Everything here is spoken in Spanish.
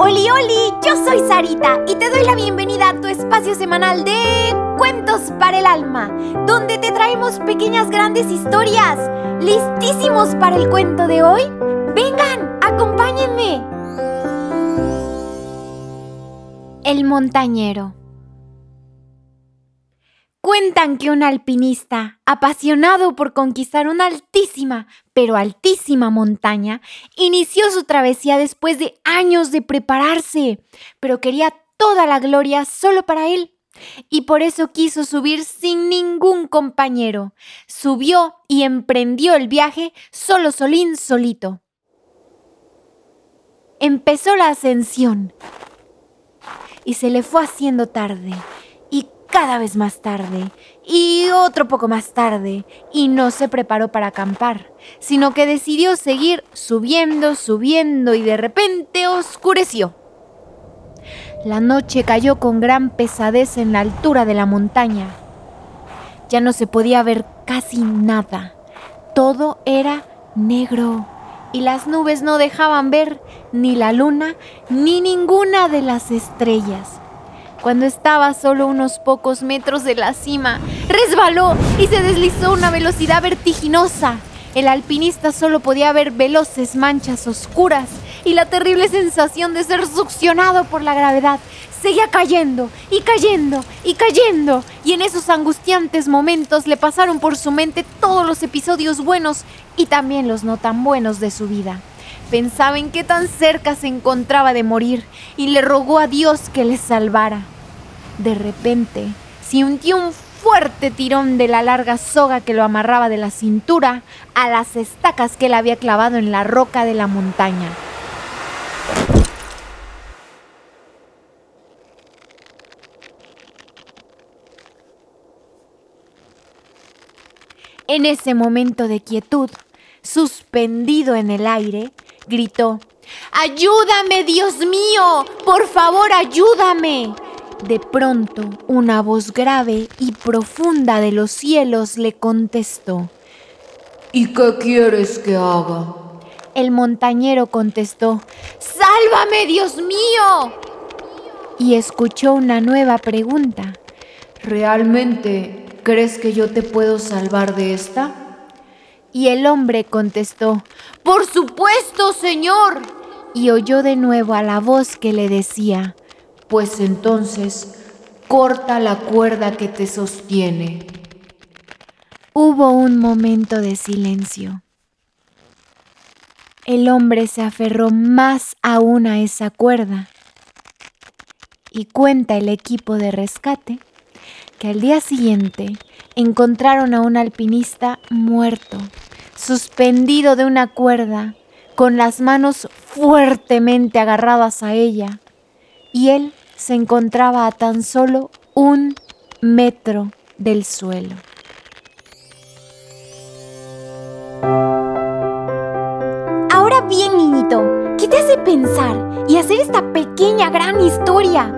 Oli, oli, yo soy Sarita y te doy la bienvenida a tu espacio semanal de Cuentos para el Alma, donde te traemos pequeñas grandes historias. ¿Listísimos para el cuento de hoy? Vengan, acompáñenme. El montañero. Cuentan que un alpinista, apasionado por conquistar una altísima, pero altísima montaña, inició su travesía después de años de prepararse, pero quería toda la gloria solo para él. Y por eso quiso subir sin ningún compañero. Subió y emprendió el viaje solo solín solito. Empezó la ascensión y se le fue haciendo tarde cada vez más tarde y otro poco más tarde y no se preparó para acampar, sino que decidió seguir subiendo, subiendo y de repente oscureció. La noche cayó con gran pesadez en la altura de la montaña. Ya no se podía ver casi nada. Todo era negro y las nubes no dejaban ver ni la luna ni ninguna de las estrellas cuando estaba solo unos pocos metros de la cima, resbaló y se deslizó a una velocidad vertiginosa. El alpinista solo podía ver veloces manchas oscuras y la terrible sensación de ser succionado por la gravedad seguía cayendo y cayendo y cayendo. Y en esos angustiantes momentos le pasaron por su mente todos los episodios buenos y también los no tan buenos de su vida. Pensaba en qué tan cerca se encontraba de morir y le rogó a Dios que le salvara. De repente, sintió un fuerte tirón de la larga soga que lo amarraba de la cintura a las estacas que él había clavado en la roca de la montaña. En ese momento de quietud, suspendido en el aire, gritó, ¡Ayúdame, Dios mío! ¡Por favor, ayúdame! De pronto, una voz grave y profunda de los cielos le contestó, ¿Y qué quieres que haga? El montañero contestó, ¡Sálvame, Dios mío! Y escuchó una nueva pregunta. ¿Realmente crees que yo te puedo salvar de esta? Y el hombre contestó, Por supuesto, Señor. Y oyó de nuevo a la voz que le decía, Pues entonces, corta la cuerda que te sostiene. Hubo un momento de silencio. El hombre se aferró más aún a esa cuerda. Y cuenta el equipo de rescate que al día siguiente encontraron a un alpinista muerto, suspendido de una cuerda, con las manos fuertemente agarradas a ella, y él se encontraba a tan solo un metro del suelo. Ahora bien, niñito, ¿qué te hace pensar y hacer esta pequeña gran historia?